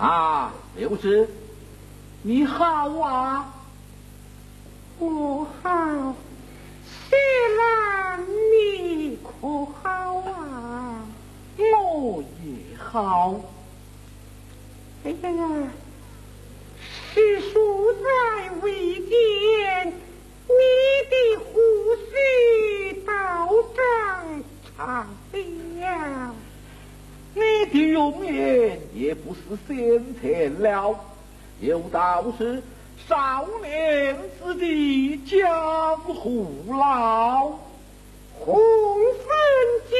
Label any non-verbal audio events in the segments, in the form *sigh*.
啊，刘氏，你好啊！我好，谢兰你可好啊？我也好。哎呀呀，世叔在未见，你的胡须倒长长了。你的容颜也不是先前了，有道是少年子弟江湖老，红粉佳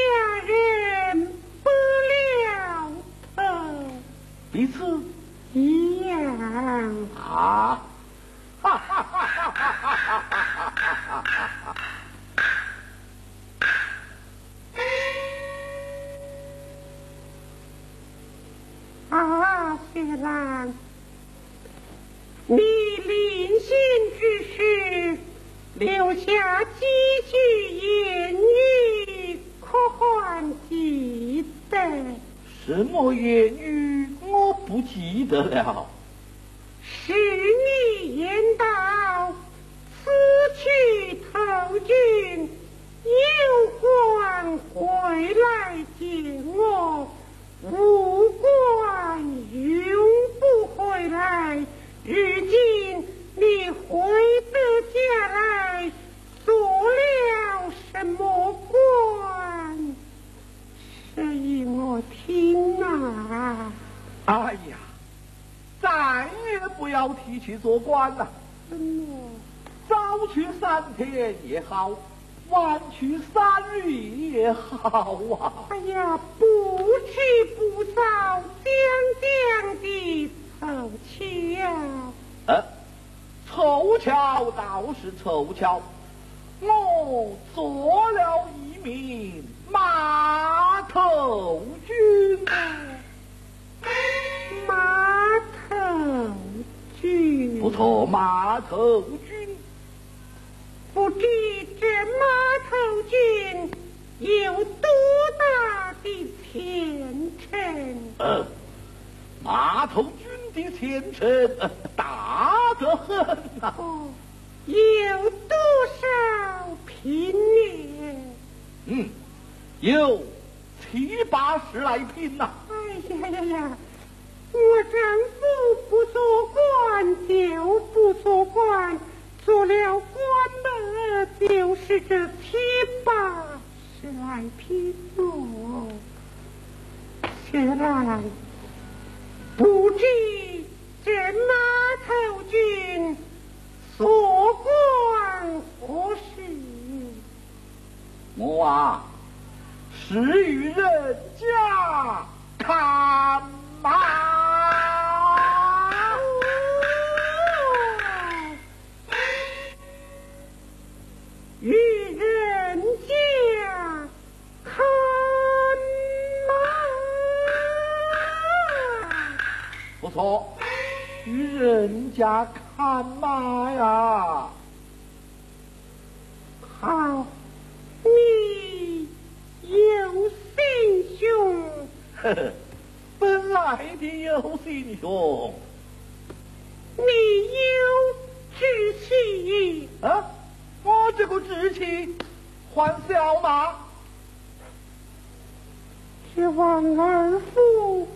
人不了头，彼此一样啊！啊，雪兰，你临行之时留下几句言语，可还记得？什么言语？我不记得了。是你言道，此去投军，有官回来见我。永不回来，如今你回得家来，做了什么官？示意我听啊！哎呀，再也不要提起做官了。早去三天也好。晚去三日也好啊！哎呀，不去不早，将将的凑巧。呃，凑巧倒是凑巧，我做了一名码头军。码头军。不错，码头军。不知这码头军有多大的前程？呃，码头军的前程大得很呐。哦，有多少平民？嗯，有七八十来平呐。哎呀呀呀！我丈夫不做官就不做官。做了官的，就是这七八十来匹马。现在不知这码头军所管何事？我啊，是与人家看马。错，与人家看马呀。好，你有心胸，呵呵，本来的有心胸，你有志气啊。我这个志气还小吗？指望二夫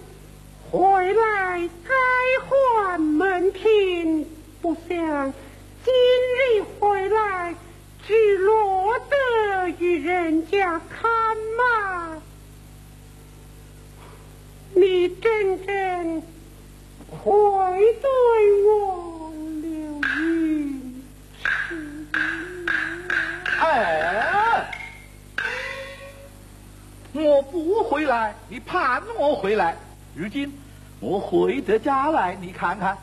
回来该还门庭，不想今日回来只落得与人家看骂，你真正愧对我了云痴。哎，我不回来，你盼我回来。如今我回得家来，你看看，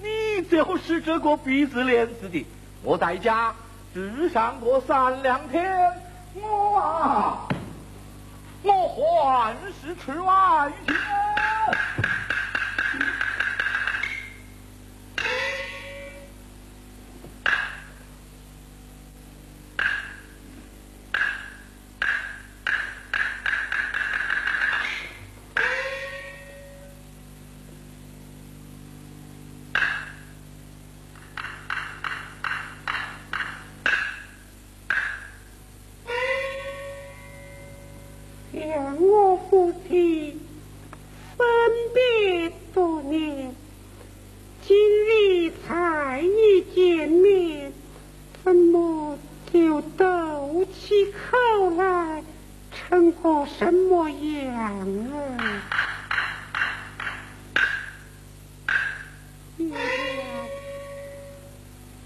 你就是这个鼻子脸子的。我在家只上过三两天，我啊，我还是吃外我夫妻分别多年，今日才一见面，怎么就斗起口来，成个什么样儿？*laughs*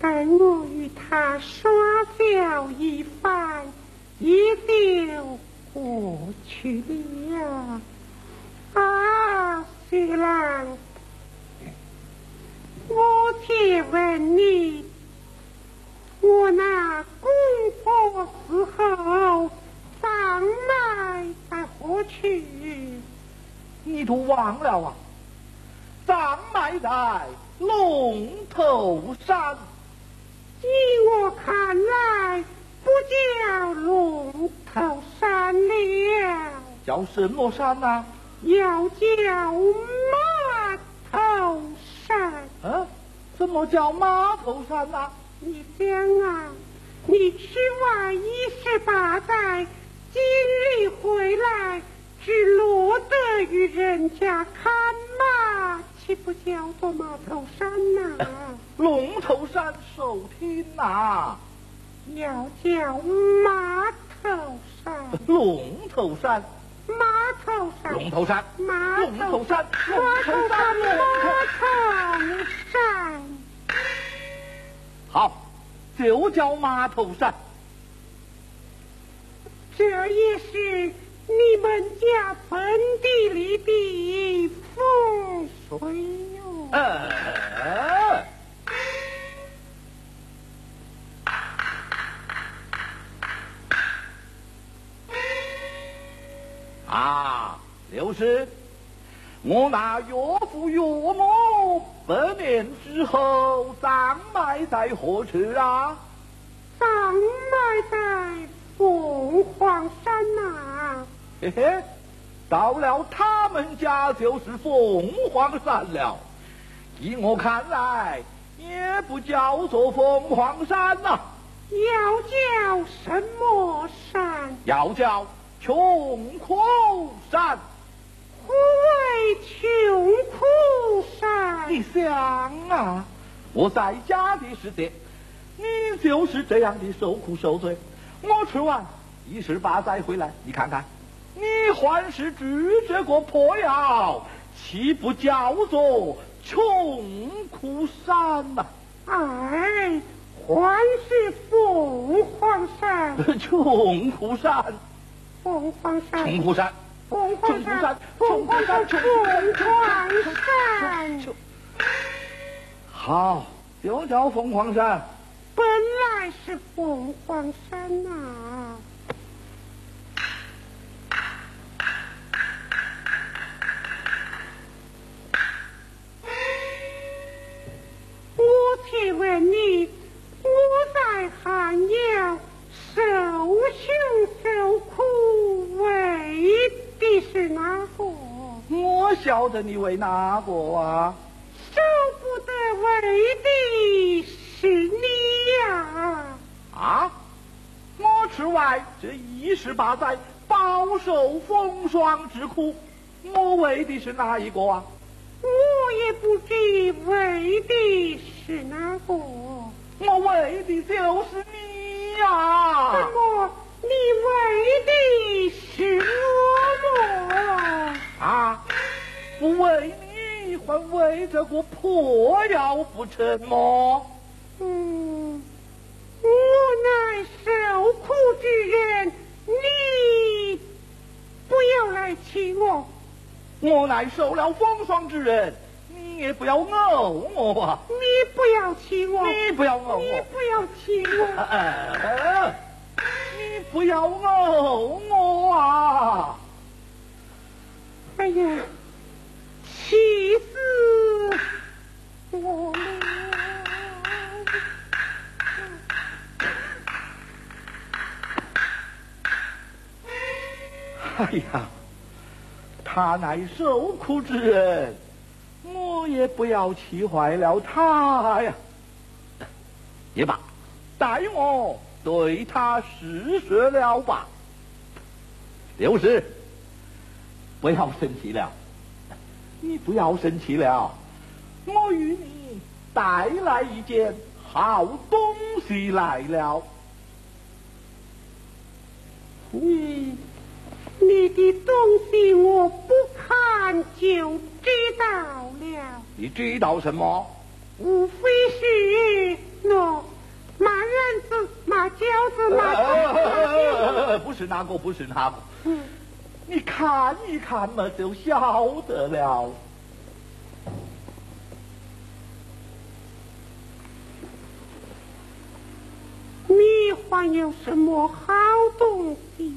待我与他耍笑一番，也就。我去了。啊，徐郎，我且问你，我那公婆死后，葬埋在何处？你都忘了啊？葬埋在龙头山。依我看来，不叫龙头山了，叫什么山呐？要叫马头山。啊，怎么叫马头山呐？你想啊，你吃完一十八载，今日回来，只落得与人家看马。岂不叫做马头山呐？龙头山收听呐，要叫马 *laughs* 头山。龙头山，马头山，龙头山，马龙头山，马头山，马头山。好，就叫马头山。这也是你们家坟地里的风。哎呦！啊，刘师，我那岳父岳母百年之后葬埋在何处啊？葬埋在凤凰山呐。嘿嘿。到了他们家就是凤凰山了，依我看来也不叫做凤凰山呐，要叫什么山？要叫穷苦山。何谓穷苦山？你想啊，我在家的时节，你就是这样的受苦受罪。我吃完一十八载回来，你看看。你还是住这个破窑，岂不叫做穷苦山呐？哎，还是凤凰山。*laughs* 穷苦山。凤凰山。穷苦山。凤凰山。凤凰山。凤凰山。好，就叫凤凰山。本来是凤凰山呐。我得你为哪个啊？舍不得为的是你呀！啊！我吃外这一十八载饱受风霜之苦，我为的是哪一个啊？我也不知为的是哪个，我为的就是你呀！怎么，你为的是我么？啊，不为你，还为这个破药不成么？嗯，我乃受苦之人，你不要来气我。我乃受了风霜之人，你也不要怄我啊！你不要气我！你不要怄我！你不要气我！*laughs* 你不要怄我啊！哎呀，气死我了！哎呀！他乃受苦之人，我也不要气坏了他呀。也罢，待我对他施舍了吧。刘氏，不要生气了，你不要生气了。我与你带来一件好东西来了。你。你的东西我不看就知道了。你知道什么？无非是那马人子、马轿子、马…… *laughs* 不是那个，不是那个。你看一看嘛，就晓得了。你还有什么好东西？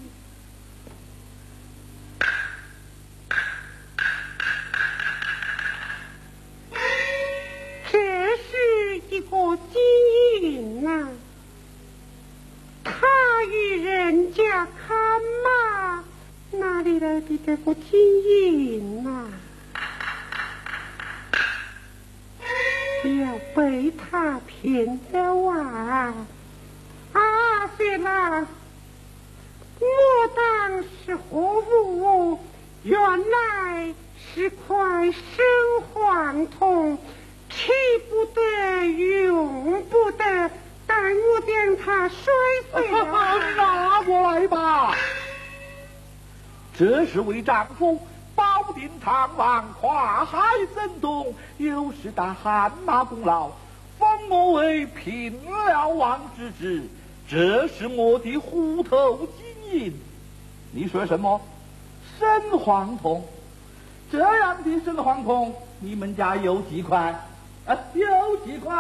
来的这个金银呐？要被他骗了啊！啊，对了，我当是何物？原来是块生黄铜，吃不得，用不得，待我将它摔碎了。*laughs* 拿过来吧，这是为丈夫保定唐王跨海征东，有时打汗马功劳，封我为平辽王之子。这是我的虎头金银，你说什么？生黄铜？这样的生黄铜，你们家有几块？啊，有几块？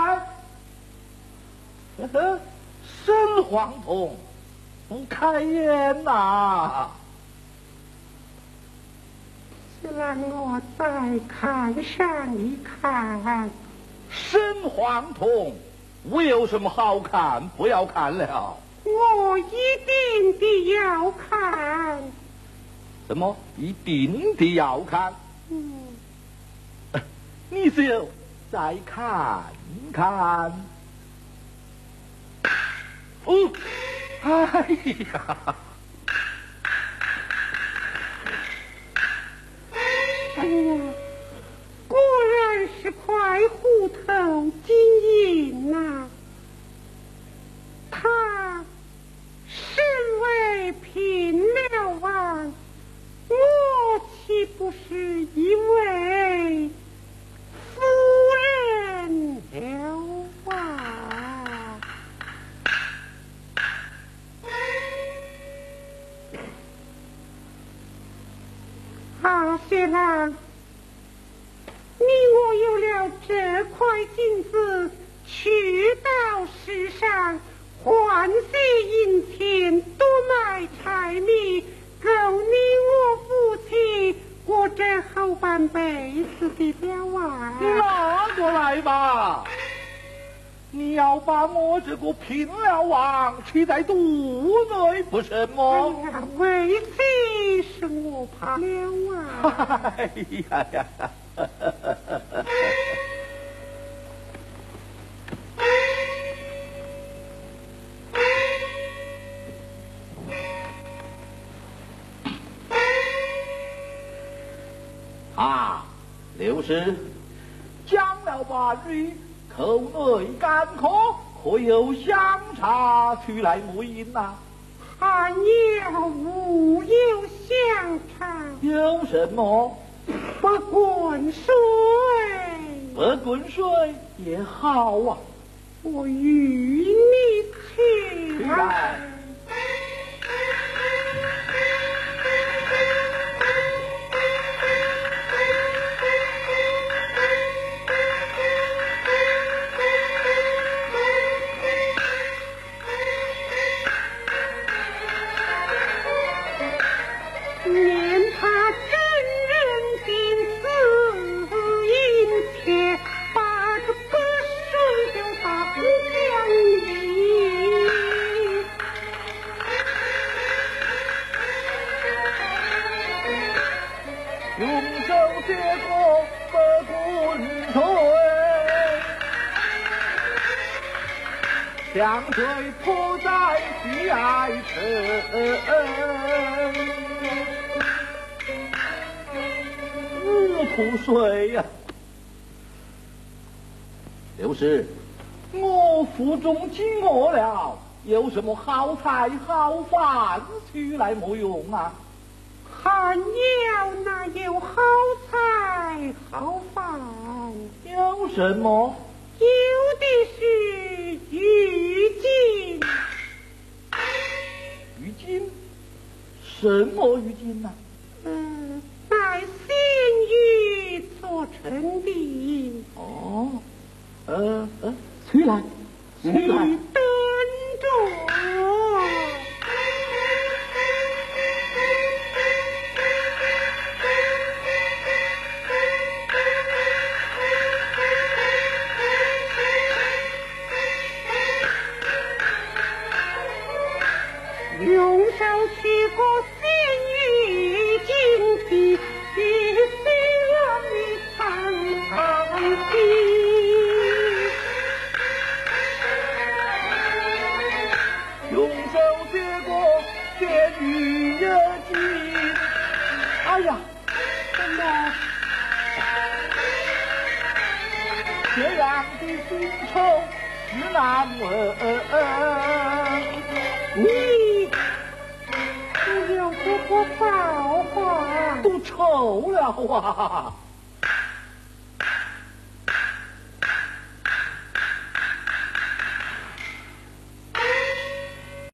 呵呵，生黄铜，不开眼呐！让我再看上一看，生黄铜。我有什么好看？不要看了。我一定的要看。什么？一定的要看？嗯。你就再看看。哦，哎呀！哎呀！果然是块虎头金银呐！他身为平辽王，我岂不是一位好，谢郎。你我有了这块金子，去到世上换些银钱，多买柴米，够你我夫妻过这后半辈子的了啊！拿过来吧，你要把我这个平辽王吃在肚内不是么？为此是我怕了啊！哎呀呀！啊，刘氏讲了半日，口内干渴，可有香茶取来沐饮呐？还有无有有什么？不滚水，不滚水也好啊！我与你去来。江水泼在地爱城，我吐水呀！刘氏，我腹中饥饿了，有什么好菜好饭取来莫用啊？寒窑哪有好菜好饭？有什么？有的是于金。金？什么于金呐、嗯，在做成的。哦，呃呃，崔来，崔来。哎呀，怎么？这样的心愁是难闻。你不要说过造化，都愁了啊！